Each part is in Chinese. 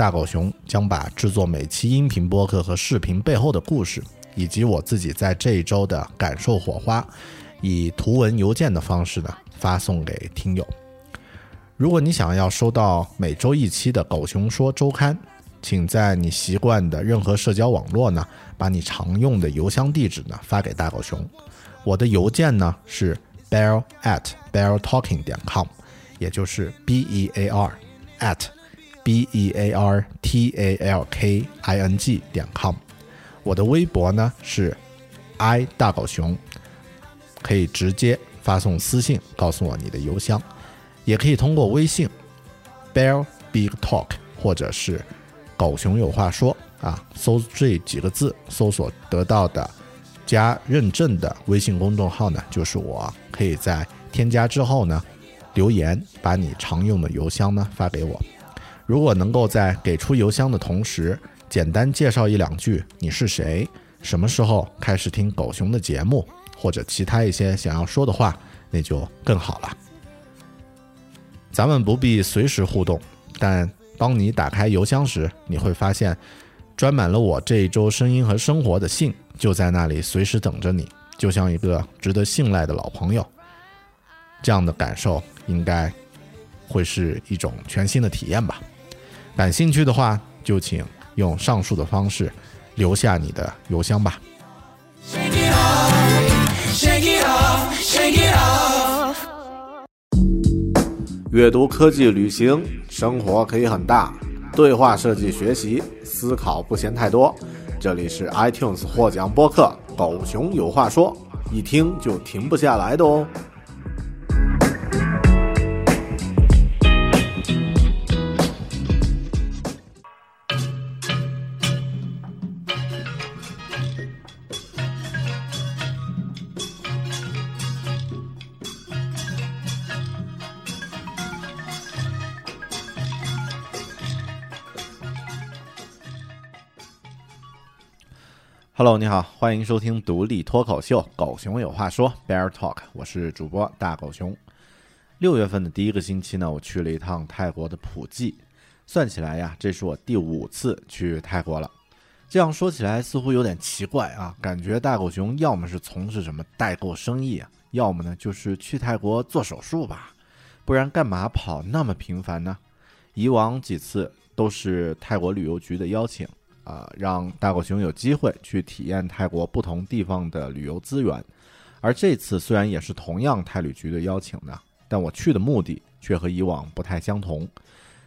大狗熊将把制作每期音频播客和视频背后的故事，以及我自己在这一周的感受火花，以图文邮件的方式呢发送给听友。如果你想要收到每周一期的《狗熊说周刊》，请在你习惯的任何社交网络呢，把你常用的邮箱地址呢发给大狗熊。我的邮件呢是 bear at beartalking 点 com，也就是 b e a r at。B e a r t a l k i n g 点 com，我的微博呢是 i 大狗熊，可以直接发送私信告诉我你的邮箱，也可以通过微信 bear big talk 或者是狗熊有话说啊，搜这几个字搜索得到的加认证的微信公众号呢，就是我，可以在添加之后呢留言，把你常用的邮箱呢发给我。如果能够在给出邮箱的同时，简单介绍一两句你是谁，什么时候开始听狗熊的节目，或者其他一些想要说的话，那就更好了。咱们不必随时互动，但当你打开邮箱时，你会发现，装满了我这一周声音和生活的信就在那里，随时等着你，就像一个值得信赖的老朋友。这样的感受应该会是一种全新的体验吧。感兴趣的话，就请用上述的方式留下你的邮箱吧。阅读、科技、旅行、生活可以很大，对话设计、学习、思考不嫌太多。这里是 iTunes 获奖播客《狗熊有话说》，一听就停不下来的哦。Hello，你好，欢迎收听独立脱口秀《狗熊有话说》Bear Talk，我是主播大狗熊。六月份的第一个星期呢，我去了一趟泰国的普吉，算起来呀，这是我第五次去泰国了。这样说起来似乎有点奇怪啊，感觉大狗熊要么是从事什么代购生意啊，要么呢就是去泰国做手术吧，不然干嘛跑那么频繁呢？以往几次都是泰国旅游局的邀请。啊，让大狗熊有机会去体验泰国不同地方的旅游资源，而这次虽然也是同样泰旅局的邀请呢，但我去的目的却和以往不太相同。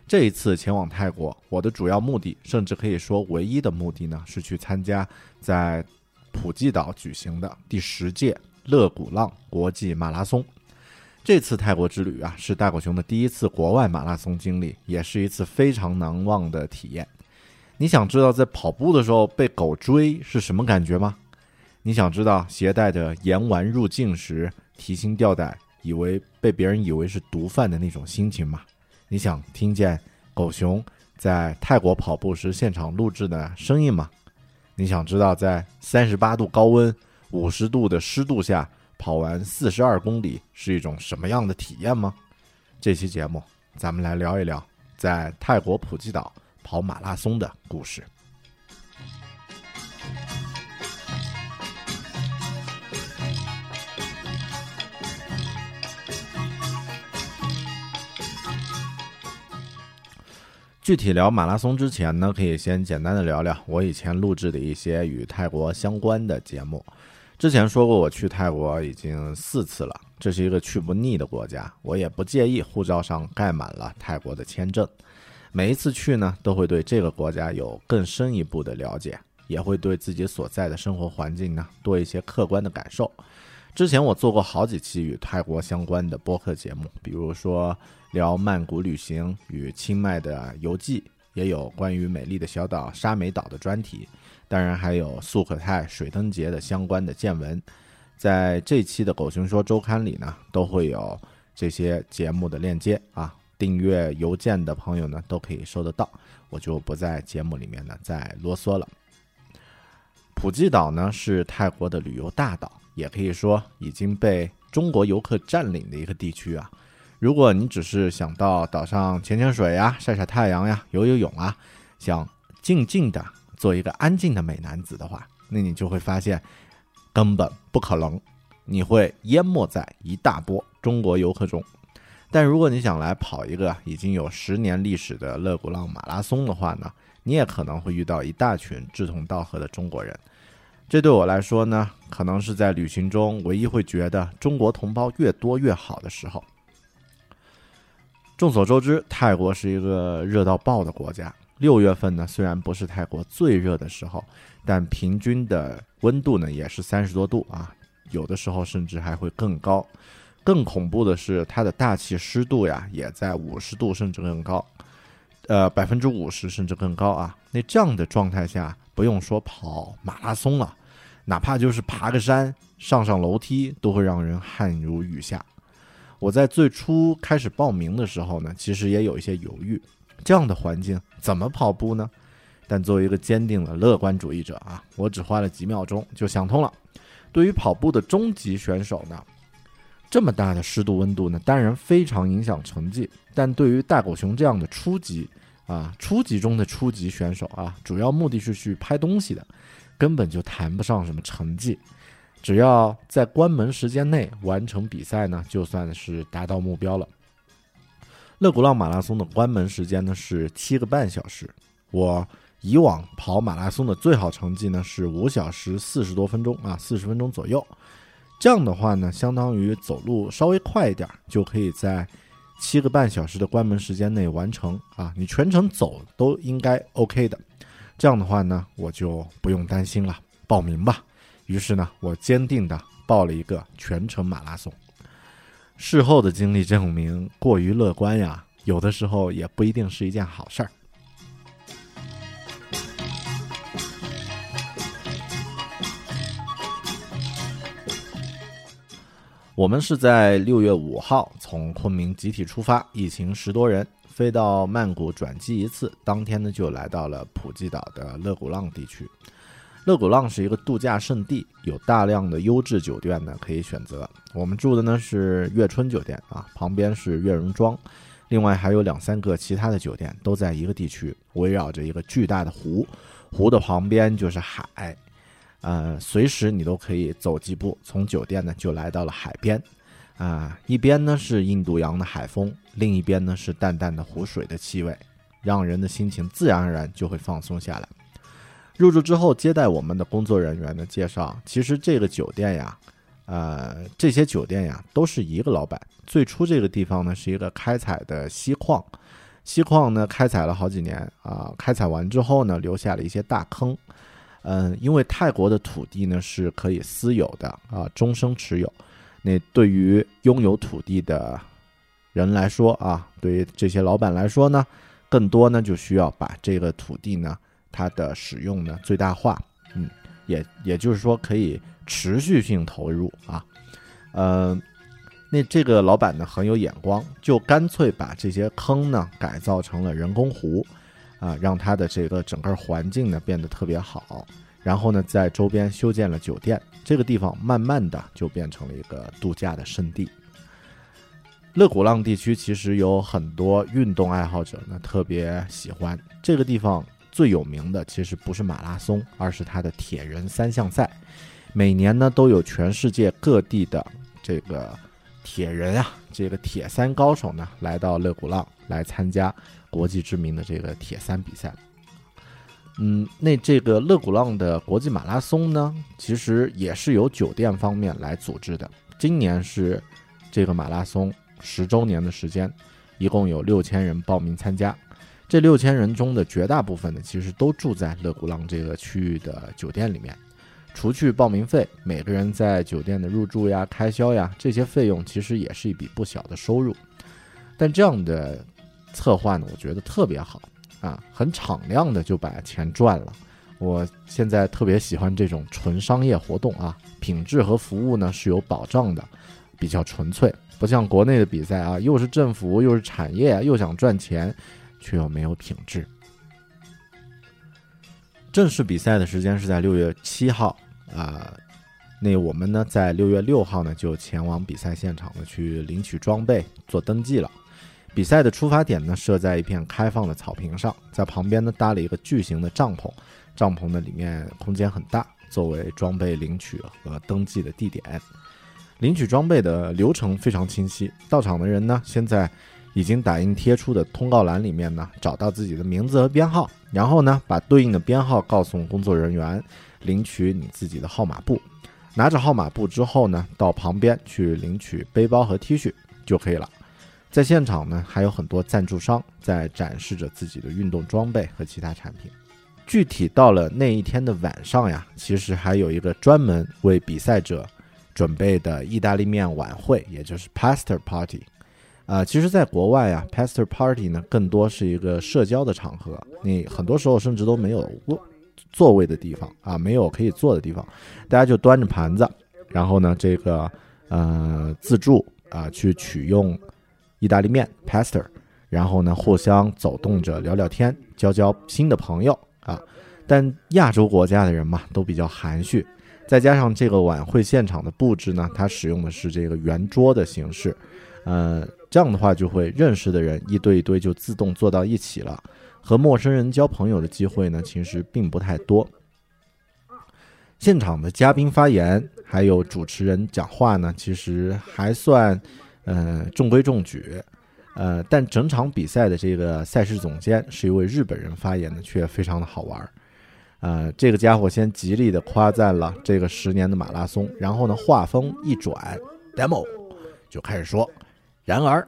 这一次前往泰国，我的主要目的，甚至可以说唯一的目的呢，是去参加在普吉岛举行的第十届勒古浪国际马拉松。这次泰国之旅啊，是大狗熊的第一次国外马拉松经历，也是一次非常难忘的体验。你想知道在跑步的时候被狗追是什么感觉吗？你想知道携带着盐丸入境时提心吊胆，以为被别人以为是毒贩的那种心情吗？你想听见狗熊在泰国跑步时现场录制的声音吗？你想知道在三十八度高温、五十度的湿度下跑完四十二公里是一种什么样的体验吗？这期节目，咱们来聊一聊在泰国普吉岛跑马拉松的故事。具体聊马拉松之前呢，可以先简单的聊聊我以前录制的一些与泰国相关的节目。之前说过，我去泰国已经四次了，这是一个去不腻的国家，我也不介意护照上盖满了泰国的签证。每一次去呢，都会对这个国家有更深一步的了解，也会对自己所在的生活环境呢多一些客观的感受。之前我做过好几期与泰国相关的播客节目，比如说。聊曼谷旅行与清迈的游记，也有关于美丽的小岛沙美岛的专题，当然还有素可泰水灯节的相关的见闻。在这期的《狗熊说周刊》里呢，都会有这些节目的链接啊，订阅邮件的朋友呢都可以收得到，我就不在节目里面呢再啰嗦了。普吉岛呢是泰国的旅游大岛，也可以说已经被中国游客占领的一个地区啊。如果你只是想到岛上潜潜水呀、晒晒太阳呀、游游泳啊，想静静的做一个安静的美男子的话，那你就会发现根本不可能，你会淹没在一大波中国游客中。但如果你想来跑一个已经有十年历史的勒古浪马拉松的话呢，你也可能会遇到一大群志同道合的中国人。这对我来说呢，可能是在旅行中唯一会觉得中国同胞越多越好的时候。众所周知，泰国是一个热到爆的国家。六月份呢，虽然不是泰国最热的时候，但平均的温度呢也是三十多度啊，有的时候甚至还会更高。更恐怖的是，它的大气湿度呀也在五十度甚至更高，呃，百分之五十甚至更高啊。那这样的状态下，不用说跑马拉松了，哪怕就是爬个山、上上楼梯，都会让人汗如雨下。我在最初开始报名的时候呢，其实也有一些犹豫，这样的环境怎么跑步呢？但作为一个坚定的乐观主义者啊，我只花了几秒钟就想通了。对于跑步的中级选手呢，这么大的湿度温度呢，当然非常影响成绩。但对于大狗熊这样的初级啊，初级中的初级选手啊，主要目的是去拍东西的，根本就谈不上什么成绩。只要在关门时间内完成比赛呢，就算是达到目标了。勒古浪马拉松的关门时间呢是七个半小时。我以往跑马拉松的最好成绩呢是五小时四十多分钟啊，四十分钟左右。这样的话呢，相当于走路稍微快一点，就可以在七个半小时的关门时间内完成啊。你全程走都应该 OK 的。这样的话呢，我就不用担心了，报名吧。于是呢，我坚定地报了一个全程马拉松。事后的经历证明，过于乐观呀，有的时候也不一定是一件好事儿。我们是在六月五号从昆明集体出发，一行十多人，飞到曼谷转机一次，当天呢就来到了普吉岛的勒古浪地区。勒古浪是一个度假胜地，有大量的优质酒店呢可以选择。我们住的呢是悦春酒店啊，旁边是悦榕庄，另外还有两三个其他的酒店都在一个地区，围绕着一个巨大的湖，湖的旁边就是海，呃，随时你都可以走几步，从酒店呢就来到了海边，啊，一边呢是印度洋的海风，另一边呢是淡淡的湖水的气味，让人的心情自然而然就会放松下来。入住之后，接待我们的工作人员呢介绍，其实这个酒店呀，呃，这些酒店呀都是一个老板。最初这个地方呢是一个开采的锡矿，锡矿呢开采了好几年啊，开采完之后呢留下了一些大坑。嗯，因为泰国的土地呢是可以私有的啊，终生持有。那对于拥有土地的人来说啊，对于这些老板来说呢，更多呢就需要把这个土地呢它的使用呢最大化。嗯，也也就是说可以持续性投入啊。呃，那这个老板呢很有眼光，就干脆把这些坑呢改造成了人工湖。啊，让它的这个整个环境呢变得特别好，然后呢，在周边修建了酒店，这个地方慢慢的就变成了一个度假的圣地。勒古浪地区其实有很多运动爱好者呢，特别喜欢这个地方。最有名的其实不是马拉松，而是它的铁人三项赛。每年呢，都有全世界各地的这个铁人啊，这个铁三高手呢，来到勒古浪来参加。国际知名的这个铁三比赛，嗯，那这个勒古浪的国际马拉松呢，其实也是由酒店方面来组织的。今年是这个马拉松十周年的时间，一共有六千人报名参加。这六千人中的绝大部分呢，其实都住在勒古浪这个区域的酒店里面。除去报名费，每个人在酒店的入住呀、开销呀这些费用，其实也是一笔不小的收入。但这样的。策划呢，我觉得特别好啊，很敞亮的就把钱赚了。我现在特别喜欢这种纯商业活动啊，品质和服务呢是有保障的，比较纯粹，不像国内的比赛啊，又是政府又是产业，又想赚钱，却又没有品质。正式比赛的时间是在六月七号啊，那我们呢在六月六号呢就前往比赛现场呢去领取装备做登记了。比赛的出发点呢设在一片开放的草坪上，在旁边呢搭了一个巨型的帐篷，帐篷呢里面空间很大，作为装备领取和登记的地点。领取装备的流程非常清晰，到场的人呢先在已经打印贴出的通告栏里面呢找到自己的名字和编号，然后呢把对应的编号告诉工作人员，领取你自己的号码布。拿着号码布之后呢，到旁边去领取背包和 T 恤就可以了。在现场呢，还有很多赞助商在展示着自己的运动装备和其他产品。具体到了那一天的晚上呀，其实还有一个专门为比赛者准备的意大利面晚会，也就是 Pasta Party。啊，其实，在国外啊，Pasta Party 呢更多是一个社交的场合，你很多时候甚至都没有座座位的地方啊，没有可以坐的地方，大家就端着盘子，然后呢，这个呃自助啊去取用。意大利面 pasta，然后呢，互相走动着聊聊天，交交新的朋友啊。但亚洲国家的人嘛，都比较含蓄，再加上这个晚会现场的布置呢，它使用的是这个圆桌的形式，呃，这样的话就会认识的人一堆一堆就自动坐到一起了，和陌生人交朋友的机会呢，其实并不太多。现场的嘉宾发言还有主持人讲话呢，其实还算。呃，中规中矩，呃，但整场比赛的这个赛事总监是一位日本人发言的，却非常的好玩儿。呃，这个家伙先极力的夸赞了这个十年的马拉松，然后呢，话锋一转，demo 就开始说，然而，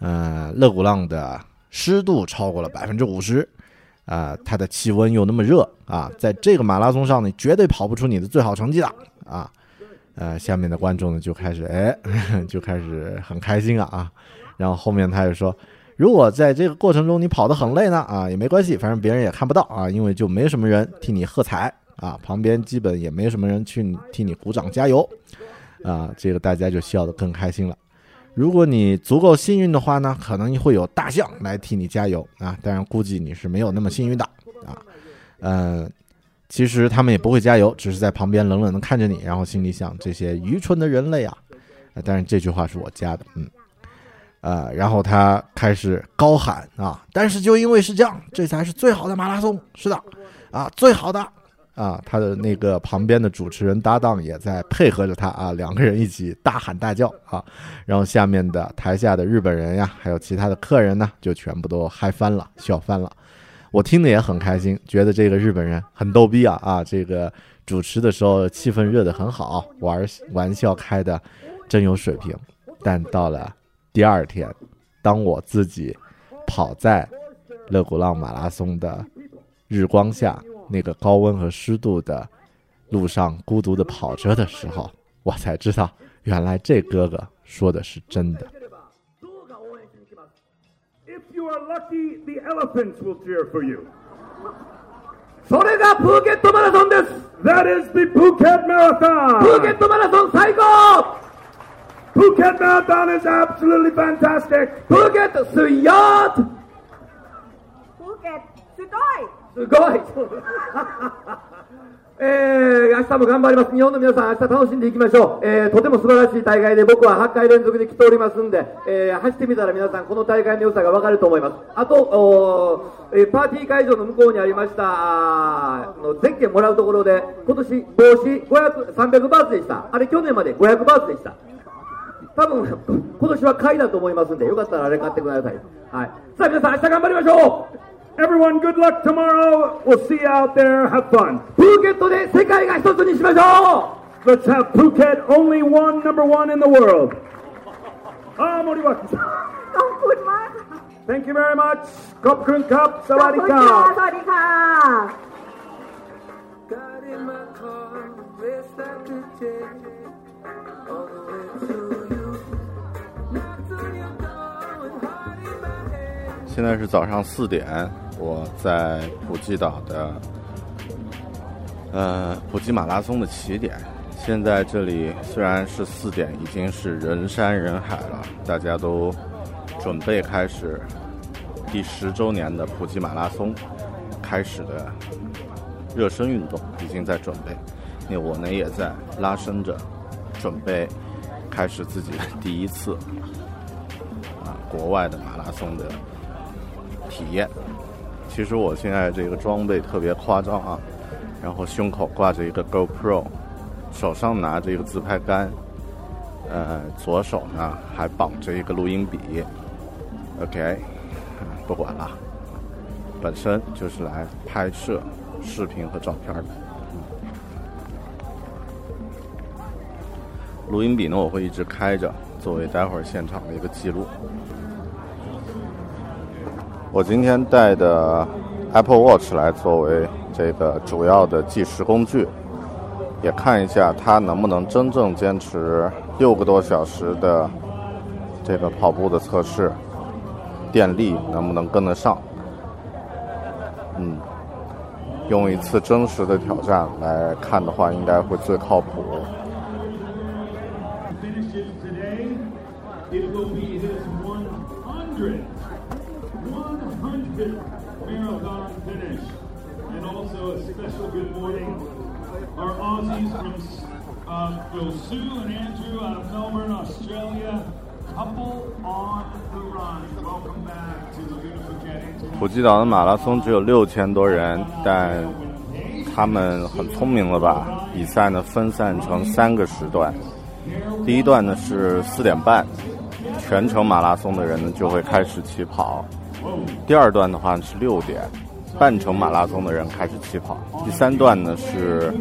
呃，勒古浪的湿度超过了百分之五十，啊，它的气温又那么热啊，在这个马拉松上，你绝对跑不出你的最好成绩的啊。呃，下面的观众呢就开始哎，就开始很开心啊啊，然后后面他又说，如果在这个过程中你跑得很累呢啊，也没关系，反正别人也看不到啊，因为就没什么人替你喝彩啊，旁边基本也没什么人去替你鼓掌加油啊，这个大家就笑得更开心了。如果你足够幸运的话呢，可能会有大象来替你加油啊，当然估计你是没有那么幸运的啊，嗯。其实他们也不会加油，只是在旁边冷冷的看着你，然后心里想：这些愚蠢的人类啊！但是这句话是我加的，嗯，呃，然后他开始高喊啊！但是就因为是这样，这才是最好的马拉松，是的，啊，最好的啊！他的那个旁边的主持人搭档也在配合着他啊，两个人一起大喊大叫啊！然后下面的台下的日本人呀，还有其他的客人呢，就全部都嗨翻了，笑翻了。我听的也很开心，觉得这个日本人很逗逼啊啊！这个主持的时候气氛热得很好，玩玩笑开的真有水平。但到了第二天，当我自己跑在勒古浪马拉松的日光下，那个高温和湿度的路上孤独的跑着的时候，我才知道，原来这哥哥说的是真的。are lucky, the elephants will cheer for you. それがプーケットマラソンです That is the Phuket Marathon. ットマラソン最高 Phuket Marathon is absolutely fantastic. プーケットすいよー Phuket えー、明日も頑張ります。日本の皆さん、明日楽しんでいきましょう。えー、とても素晴らしい大会で僕は8回連続で来ておりますんで、えー、走ってみたら皆さんこの大会の良さがわかると思います。あと、おーえーパーティー会場の向こうにありました、あのゼッケンもらうところで、今年帽子500、300バーツでした。あれ去年まで500バーツでした。多分、今年は買いだと思いますんで、よかったらあれ買ってください。はい。さあ皆さん、明日頑張りましょう Everyone, good luck tomorrow. We'll see you out there. Have fun. プーケットで世界が一つにしましょう Let's have Phuket only one, number one in the world. Ah, Moriwaki. ขอบคุณมากค่ะ Thank you very much. Kop Kun Kap. ขอบคุณค่ะ Sawadee สวัสดีค่ะ Got in my car, raced out to jail, all the way to you. Knocked on your door with heart in my hand. 现在是早上四点， 我在普吉岛的呃普吉马拉松的起点。现在这里虽然是四点，已经是人山人海了，大家都准备开始第十周年的普吉马拉松开始的热身运动，已经在准备。那我呢也在拉伸着，准备开始自己的第一次啊国外的马拉松的体验。其实我现在这个装备特别夸张啊，然后胸口挂着一个 GoPro，手上拿着一个自拍杆，呃，左手呢还绑着一个录音笔。OK，不管了，本身就是来拍摄视频和照片的。录音笔呢，我会一直开着，作为待会儿现场的一个记录。我今天带的 Apple Watch 来作为这个主要的计时工具，也看一下它能不能真正坚持六个多小时的这个跑步的测试，电力能不能跟得上？嗯，用一次真实的挑战来看的话，应该会最靠谱。Sue and Andrew out of Melbourne, Australia. Couple on the run. 普吉岛的马拉松只有六千多人，但他们很聪明了吧？比赛呢分散成三个时段，第一段呢是四点半，全程马拉松的人呢就会开始起跑；第二段的话是六点，半程马拉松的人开始起跑；第三段呢是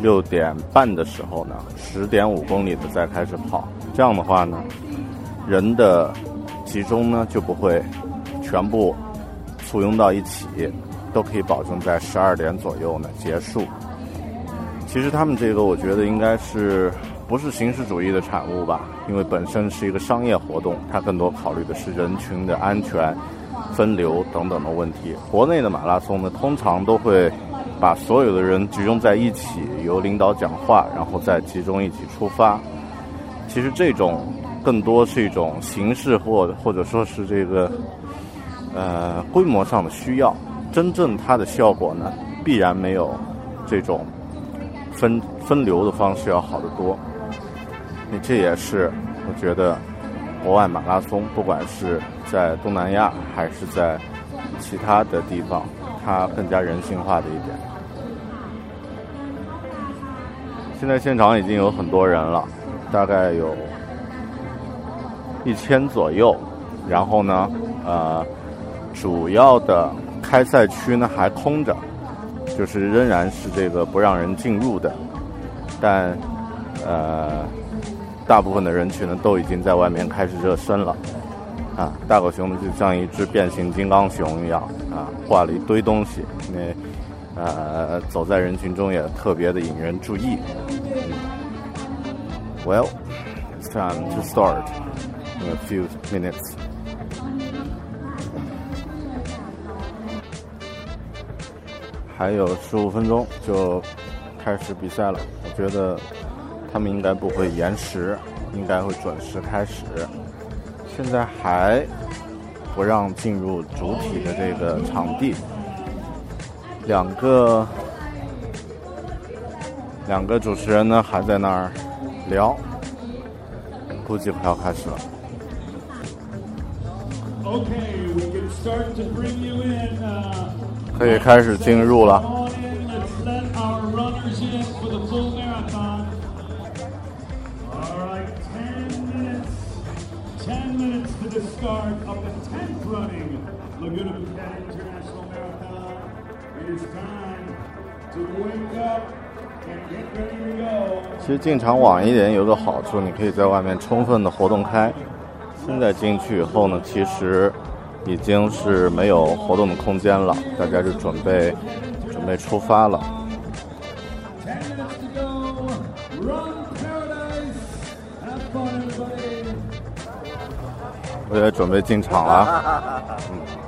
六点半的时候呢，十点五公里的再开始跑。这样的话呢，人的集中呢就不会全部簇拥到一起，都可以保证在十二点左右呢结束。其实他们这个，我觉得应该是不是形式主义的产物吧？因为本身是一个商业活动，它更多考虑的是人群的安全、分流等等的问题。国内的马拉松呢，通常都会把所有的人集中在一起，由领导讲话，然后再集中一起出发。其实这种更多是一种形式或或者说是这个呃规模上的需要，真正它的效果呢，必然没有这种分分流的方式要好得多。那这也是我觉得国外马拉松，不管是在东南亚还是在其他的地方，它更加人性化的一点。现在现场已经有很多人了，大概有一千左右。然后呢，呃，主要的开赛区呢还空着，就是仍然是这个不让人进入的，但呃，大部分的人群呢都已经在外面开始热身了。啊，大狗熊呢就像一只变形金刚熊一样啊，挂了一堆东西，那呃走在人群中也特别的引人注意。Well, it's time to start in a few minutes. 还有十五分钟就开始比赛了，我觉得他们应该不会延时，应该会准时开始。现在还不让进入主体的这个场地，两个两个主持人呢还在那儿聊，估计快要开始了。Uh, 可以开始进入了。其实进场晚一点有个好处，你可以在外面充分的活动开。现在进去以后呢，其实已经是没有活动的空间了，大家就准备准备出发了。10 minutes to go. Run paradise. Have fun, everybody. 我也准备进场了。嗯。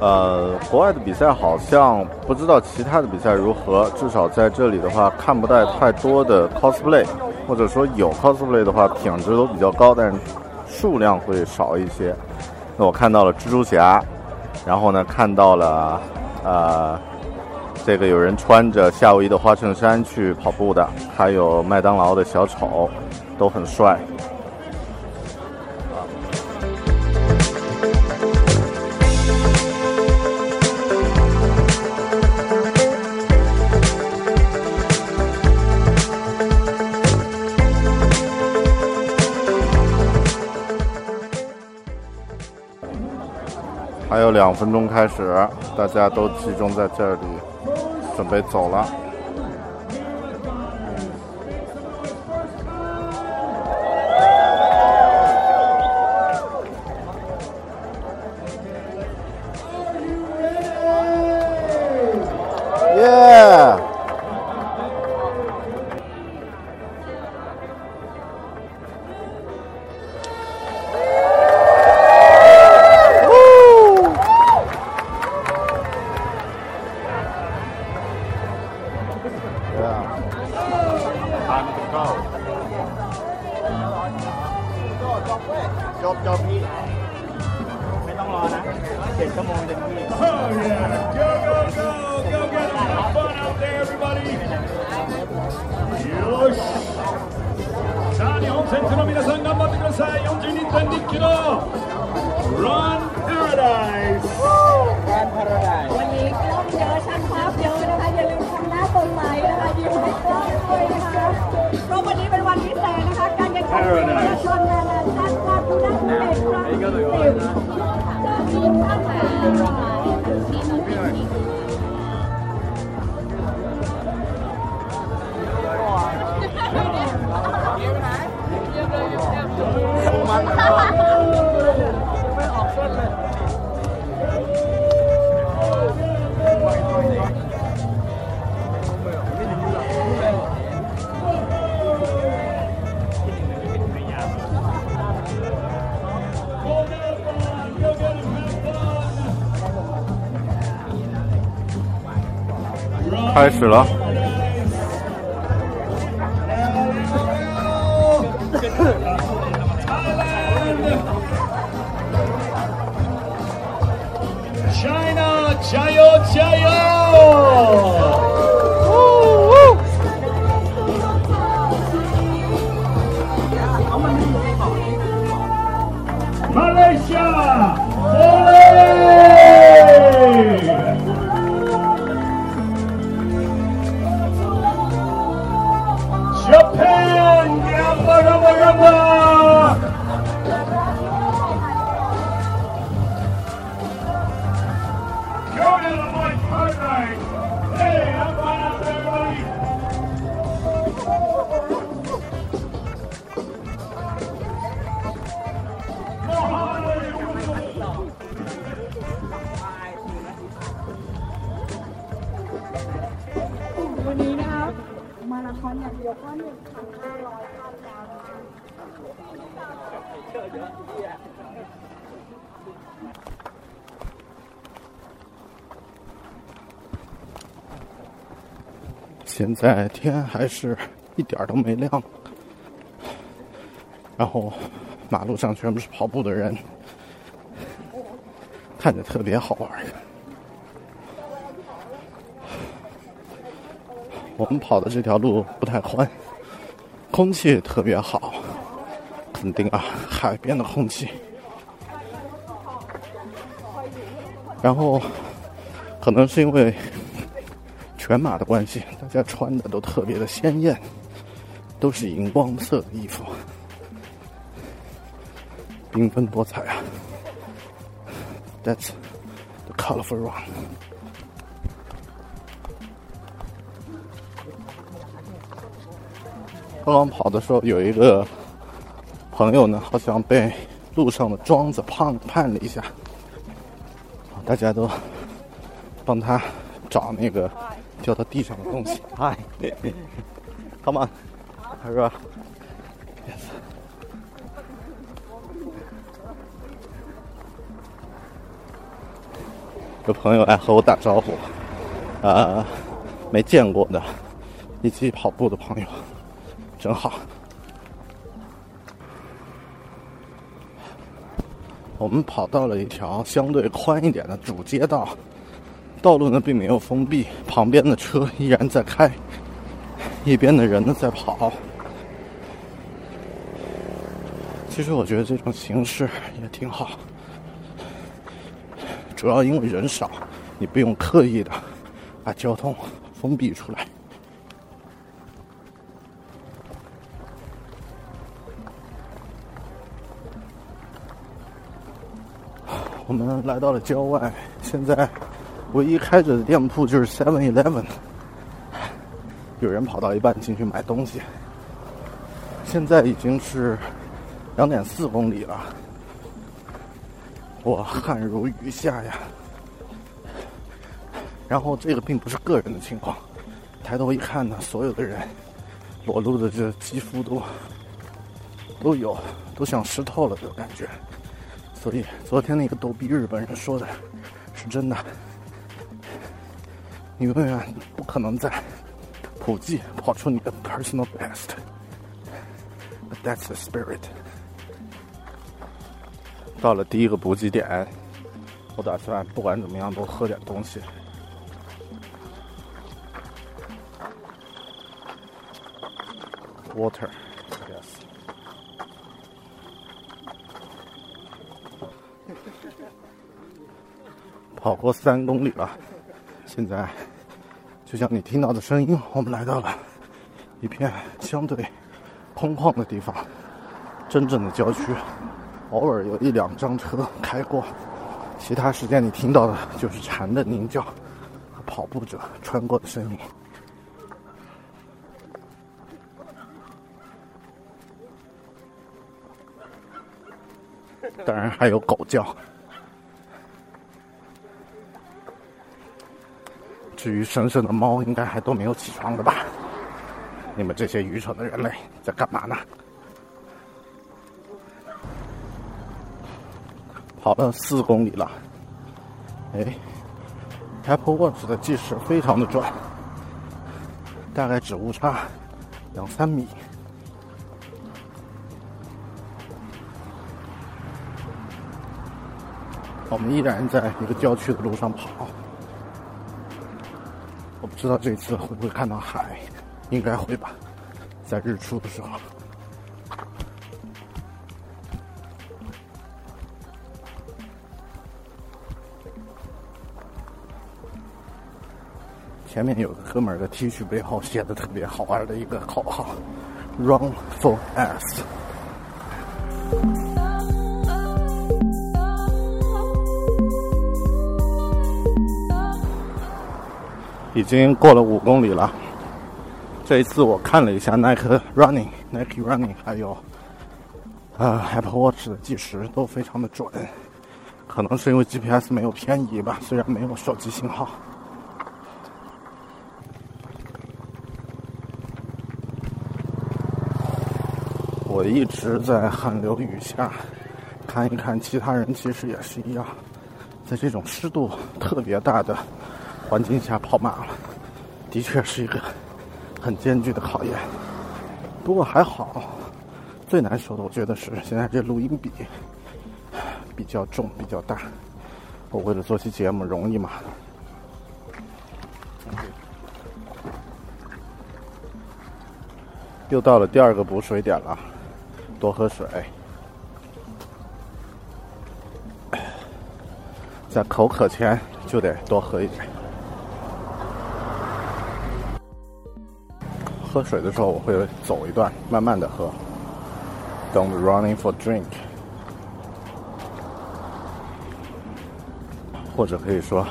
呃，国外的比赛好像不知道其他的比赛如何，至少在这里的话看不到太多的 cosplay，或者说有 cosplay 的话品质都比较高，但是数量会少一些。那我看到了蜘蛛侠，然后呢看到了呃这个有人穿着夏威夷的花衬衫去跑步的，还有麦当劳的小丑，都很帅。两分钟开始，大家都集中在这里，准备走了。！Oh yeah, go, go, go, go get 'em. Have fun out there, everybody. よし。さあ、日本選手の皆さん頑張ってください。42.2キロ。Run Paradise。 วัน เพราะวันนี้เป็นวันพิเศษนะคะ การแข่งขันวิ่งมาราธอนนานาชาติคาดผู้ได้เป็นครั้งที่สิบจากทีมท่านไหน 开始了。China 加油加油！在天还是一点都没亮，然后马路上全部是跑步的人，看着特别好玩。我们跑的这条路不太宽，空气特别好，肯定啊，海边的空气。然后，可能是因为全马的关系，大家穿的都特别的鲜艳，都是荧光色的衣服，缤纷多彩啊。That's the colorful run。刚刚跑的时候，有一个朋友呢，好像被路上的庄子碰绊了一下，大家都帮他找那个掉到地上的东西。嗨，Come on，他说。有朋友来和我打招呼，啊、没见过的，一起跑步的朋友，真好。我们跑到了一条相对宽一点的主街道，道路呢并没有封闭，旁边的车依然在开，一边的人呢在跑。其实我觉得这种形式也挺好，主要因为人少，你不用刻意的把交通封闭出来。我们来到了郊外，现在唯一开着的店铺就是 Seven Eleven。有人跑到一半进去买东西。现在已经是两点四公里了，我汗如雨下呀。然后这个并不是个人的情况，抬头一看呢，所有的人裸露的这肌肤都都有，都像湿透了的感觉。所以昨天那个逗逼日本人说的是真的，你永远不可能在普济跑出你的 personal best。But that's the spirit。到了第一个补给点，我打算不管怎么样都喝点东西。Water, yes. 跑过三公里了，现在就像你听到的声音，我们来到了一片相对空旷的地方，真正的郊区。偶尔有一两张车开过，其他时间你听到的就是蝉的鸣叫和跑步者穿过的声音。当然还有狗叫。至于神圣的猫，应该还都没有起床的吧？你们这些愚蠢的人类在干嘛呢？跑了四公里了，哎，Apple Watch 的计时非常的准，大概只误差两三米。我们依然在一个郊区的路上跑。不知道这次会不会看到海，应该会吧，在日出的时候。前面有个哥们儿的 T 恤背后写的特别好玩的一个口号：“Run for us。”已经过了五公里了。这一次我看了一下 Nike Running、Nike Running 还有呃 Apple Watch 的计时都非常的准，可能是因为 GPS 没有偏移吧，虽然没有手机信号。我一直在汗流雨下，看一看其他人，其实也是一样，在这种湿度特别大的环境下跑马了，的确是一个很艰巨的考验。不过还好，最难受的我觉得是现在这录音笔比较重，比较大。我为了做期节目容易吗？又到了第二个补水点了，多喝水。在口渴前就得多喝一点。喝水的时候我会走一段，慢慢的喝。Don't running for drink，或者可以说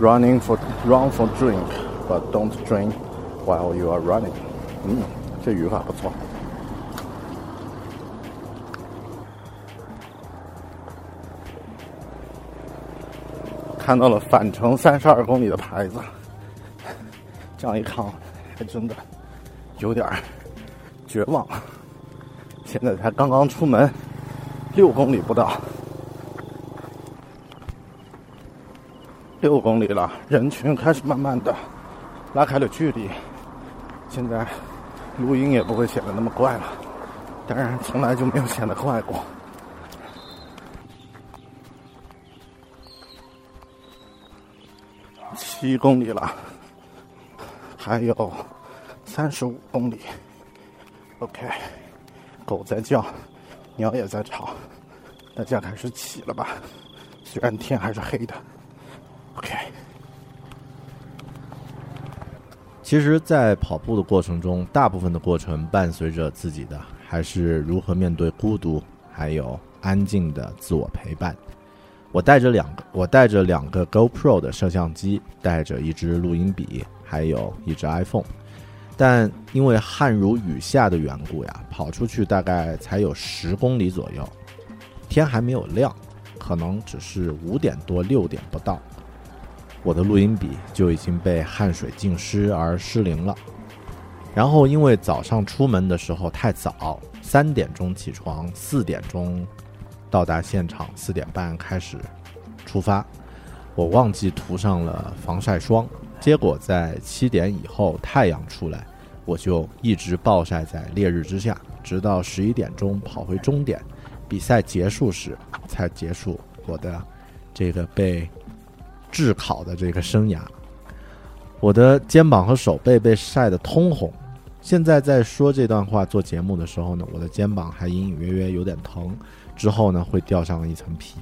running for run for drink，but don't drink while you are running。嗯，这语法不错。看到了返程三十二公里的牌子，这样一看，还真的有点绝望。现在才刚刚出门，六公里不到，六公里了，人群开始慢慢的拉开了距离。现在录音也不会显得那么怪了，当然从来就没有显得怪过。七公里了，还有三十五公里。OK，狗在叫，鸟也在吵，大家开始起了吧？虽然天还是黑的。OK，其实，在跑步的过程中，大部分的过程伴随着自己的还是如何面对孤独，还有安静的自我陪伴。我带着两个，我带着两个 GoPro 的摄像机，带着一支录音笔，还有一支 iPhone。但因为汗如雨下的缘故呀，跑出去大概才有十公里左右，天还没有亮，可能只是五点多六点不到，我的录音笔就已经被汗水浸湿而失灵了。然后因为早上出门的时候太早，三点钟起床，四点钟到达现场，四点半开始出发，我忘记涂上了防晒霜。结果在七点以后太阳出来，我就一直暴晒在烈日之下，直到十一点钟跑回终点，比赛结束时才结束我的这个被炙烤的这个生涯。我的肩膀和手背被晒得通红，现在在说这段话做节目的时候呢，我的肩膀还隐隐约约有点疼，之后呢会掉上一层皮，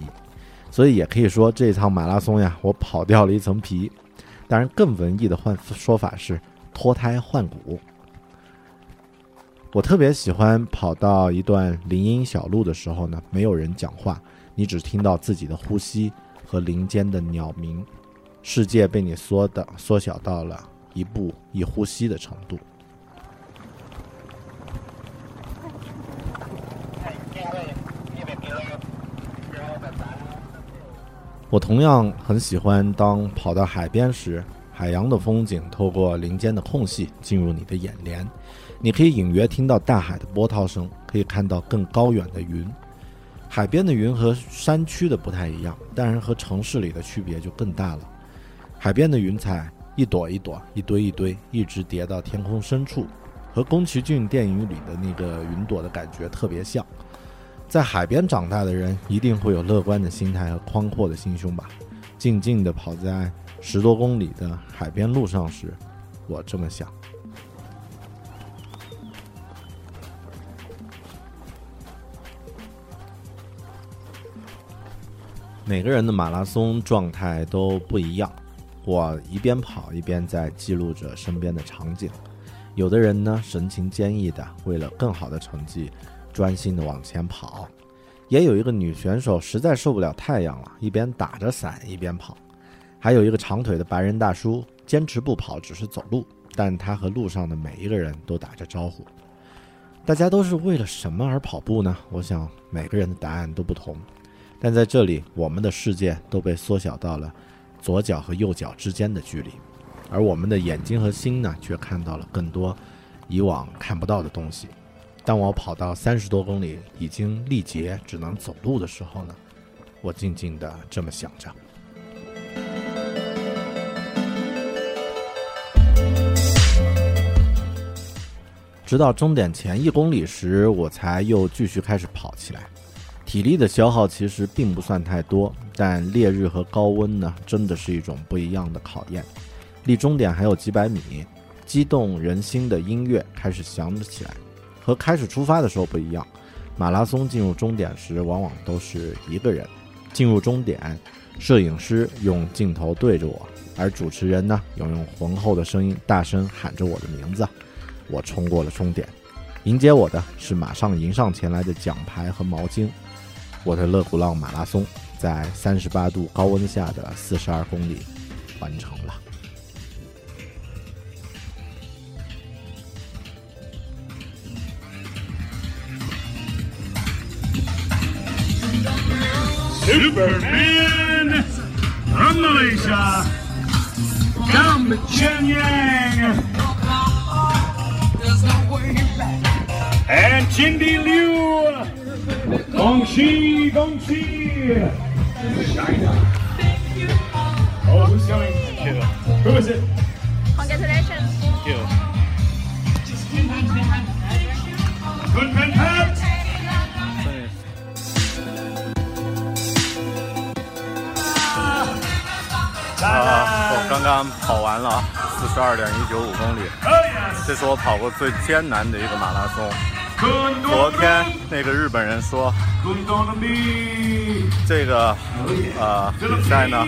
所以也可以说这场马拉松呀，我跑掉了一层皮。当然，更文艺的换说法是脱胎换骨。我特别喜欢跑到一段林荫小路的时候呢，没有人讲话，你只听到自己的呼吸和林间的鸟鸣，世界被你缩的缩小到了一步一呼吸的程度。我同样很喜欢，当跑到海边时，海洋的风景透过林间的空隙进入你的眼帘，你可以隐约听到大海的波涛声，可以看到更高远的云。海边的云和山区的不太一样，当然和城市里的区别就更大了。海边的云彩一朵一朵、一堆一堆，一直叠到天空深处，和宫崎骏电影里的那个云朵的感觉特别像。在海边长大的人一定会有乐观的心态和宽阔的心胸吧。静静地跑在十多公里的海边路上时，我这么想。每个人的马拉松状态都不一样，我一边跑一边在记录着身边的场景。有的人呢，神情坚毅的，为了更好的成绩。专心的往前跑，也有一个女选手实在受不了太阳了，一边打着伞一边跑。还有一个长腿的白人大叔，坚持不跑，只是走路，但他和路上的每一个人都打着招呼。大家都是为了什么而跑步呢？我想每个人的答案都不同，但在这里，我们的世界都被缩小到了左脚和右脚之间的距离，而我们的眼睛和心呢，却看到了更多以往看不到的东西。当我跑到三十多公里，已经力竭，只能走路的时候呢，我静静的这么想着。直到终点前一公里时，我才又继续开始跑起来。体力的消耗其实并不算太多，但烈日和高温呢，真的是一种不一样的考验。离终点还有几百米，激动人心的音乐开始响了起来。和开始出发的时候不一样，马拉松进入终点时往往都是一个人。进入终点，摄影师用镜头对着我，而主持人呢，要用浑厚的声音大声喊着我的名字。我冲过了终点，迎接我的是马上迎上前来的奖牌和毛巾。我的勒古浪马拉松在三十八度高温下的四十二公里完成了。Superman from Malaysia, Gam Chen Yang, and Chindy Liu, Gong Xi, Gong Xi, China. Oh, who's coming? Who is it? Congratulations. Good Pen Pat. 啊，我刚刚跑完了四十二点一九五公里，这是我跑过最艰难的一个马拉松。昨天那个日本人说，这个呃比赛呢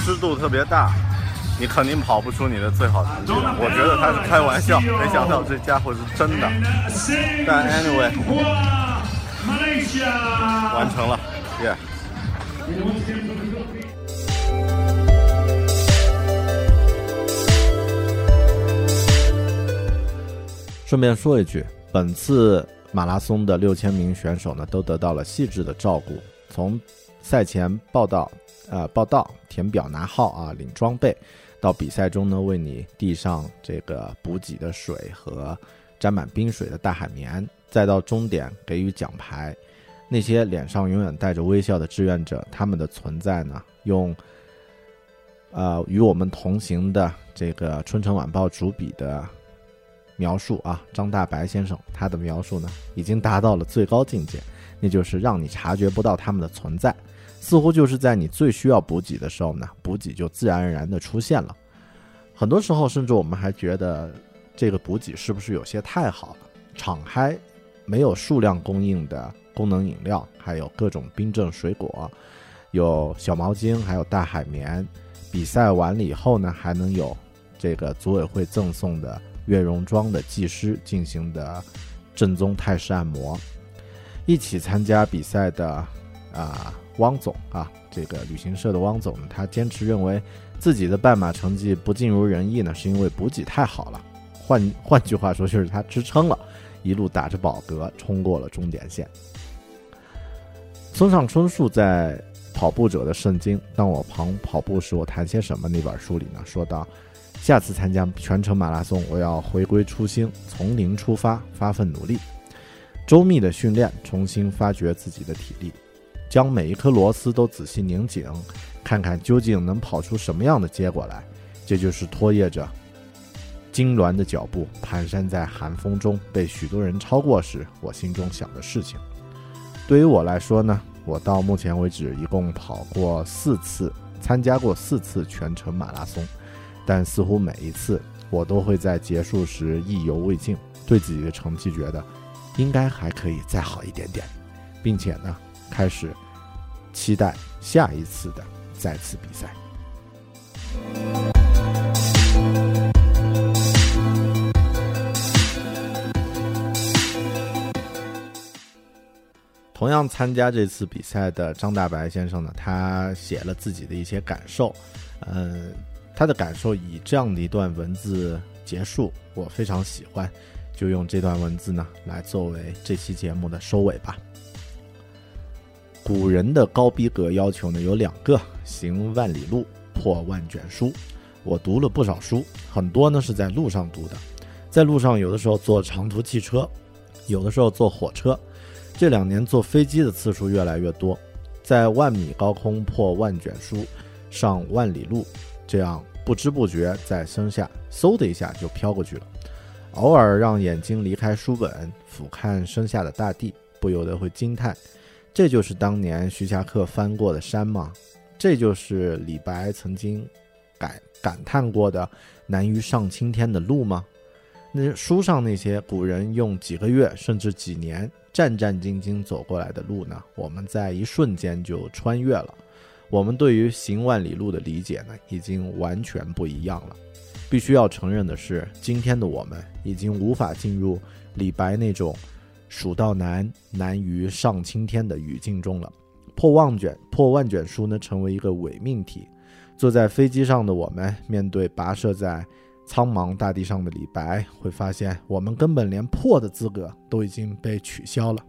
湿度特别大，你肯定跑不出你的最好成绩。我觉得他是开玩笑，没想到这家伙是真的，但 anyway Malaysia. 完成了，耶、顺便说一句，本次马拉松的六千名选手呢，都得到了细致的照顾，从赛前报道、呃报道、填表拿号啊、领装备，到比赛中呢为你递上这个补给的水和沾满冰水的大海绵，再到终点给予奖牌。那些脸上永远带着微笑的志愿者，他们的存在呢，用呃与我们同行的这个《春城晚报》主笔的描述啊，张大白先生他的描述呢，已经达到了最高境界，那就是让你察觉不到他们的存在，似乎就是在你最需要补给的时候呢，补给就自然而然的出现了。很多时候，甚至我们还觉得这个补给是不是有些太好了？敞开没有数量供应的功能饮料，还有各种冰镇水果，有小毛巾，还有大海绵。比赛完了以后呢，还能有这个组委会赠送的月容庄的技师进行的正宗泰式按摩。一起参加比赛的啊、汪总啊，这个旅行社的汪总呢，他坚持认为自己的半马成绩不尽如人意呢，是因为补给太好了。换换句话说，就是他支撑了，一路打着饱嗝冲过了终点线。村上春树在《跑步者的圣经：当我旁跑步时，我谈些什么》那本书里呢，说到，下次参加全程马拉松，我要回归初心，从零出发，发奋努力，周密的训练，重新发掘自己的体力，将每一颗螺丝都仔细拧紧，看看究竟能跑出什么样的结果来。这就是拖曳着痉挛的脚步，蹒跚在寒风中被许多人超过时，我心中想的事情。对于我来说呢，我到目前为止一共跑过四次，参加过四次全程马拉松，但似乎每一次我都会在结束时意犹未尽，对自己的成绩觉得应该还可以再好一点点，并且呢，开始期待下一次的再次比赛。同样参加这次比赛的张大白先生呢，他写了自己的一些感受，嗯，他的感受以这样的一段文字结束，我非常喜欢，就用这段文字呢来作为这期节目的收尾吧。古人的高逼格要求呢有两个：行万里路，破万卷书。我读了不少书，很多呢是在路上读的，在路上有的时候坐长途汽车，有的时候坐火车，这两年坐飞机的次数越来越多，在万米高空破万卷书，上万里路，这样不知不觉在身下嗖的一下就飘过去了。偶尔让眼睛离开书本，俯瞰身下的大地，不由得会惊叹：这就是当年徐霞客翻过的山吗？这就是李白曾经感感叹过的难于上青天的路吗？那书上那些古人用几个月甚至几年战战兢兢走过来的路呢？我们在一瞬间就穿越了。我们对于行万里路的理解呢，已经完全不一样了。必须要承认的是，今天的我们已经无法进入李白那种“蜀道难，难于上青天”的语境中了。破万卷，破万卷书呢，成为一个伪命题。坐在飞机上的我们，面对跋涉在苍茫大地上的李白，会发现我们根本连破的资格都已经被取消了。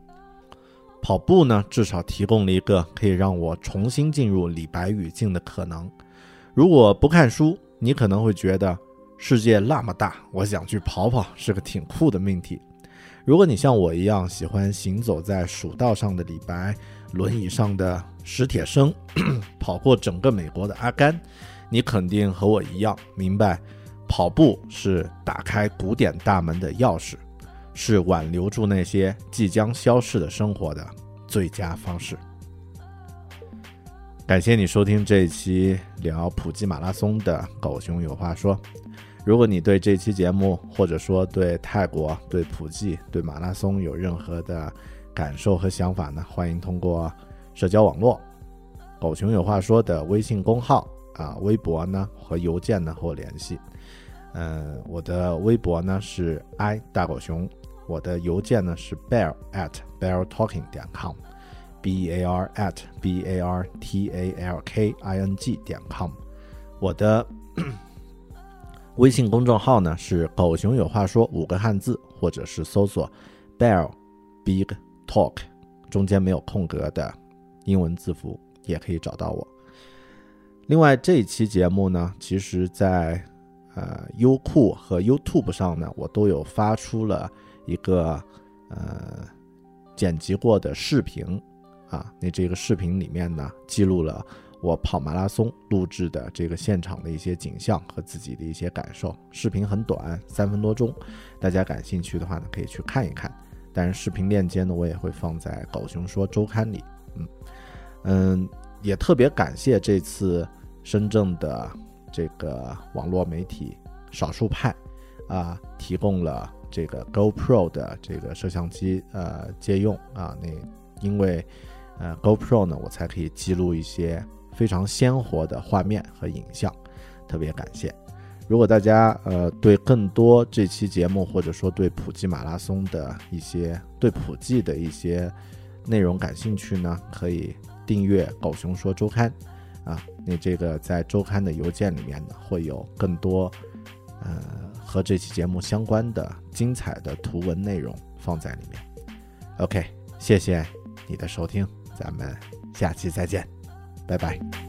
跑步呢，至少提供了一个可以让我重新进入李白语境的可能。如果不看书，你可能会觉得世界那么大，我想去跑跑是个挺酷的命题。如果你像我一样喜欢行走在蜀道上的李白，轮椅上的史铁生，跑过整个美国的阿甘，你肯定和我一样明白，跑步是打开古典大门的钥匙，是挽留住那些即将消逝的生活的最佳方式。感谢你收听这一期聊普吉马拉松的狗熊有话说。如果你对这期节目，或者说对泰国、对普吉、对马拉松有任何的感受和想法呢，欢迎通过社交网络“狗熊有话说”的微信公号啊、微博呢和邮件呢和我联系。嗯，我的微博呢是 i 大狗熊，我的邮件呢是 bear at beartalking 点 com，b e a r at b a r t a l k i n g 点 com，我的。微信公众号呢是“狗熊有话说”五个汉字，或者是搜索 “bear big talk”，中间没有空格的英文字符也可以找到我。另外这一期节目呢，其实在呃优酷和 YouTube 上呢，我都有发出了一个呃剪辑过的视频啊，那这个视频里面呢记录了。我跑马拉松录制的这个现场的一些景象和自己的一些感受，视频很短，三分多钟，大家感兴趣的话呢，可以去看一看。但是视频链接呢，我也会放在狗熊说周刊里。嗯嗯，也特别感谢这次深圳的这个网络媒体少数派啊，提供了这个 GoPro 的这个摄像机呃借用啊，那因为呃 GoPro 呢，我才可以记录一些。非常鲜活的画面和影像，特别感谢。如果大家呃对更多这期节目，或者说对普吉马拉松的一些对普吉的一些内容感兴趣呢，可以订阅《狗熊说周刊》啊。那这个在周刊的邮件里面呢，会有更多呃和这期节目相关的精彩的图文内容放在里面。OK，谢谢你的收听，咱们下期再见。拜拜。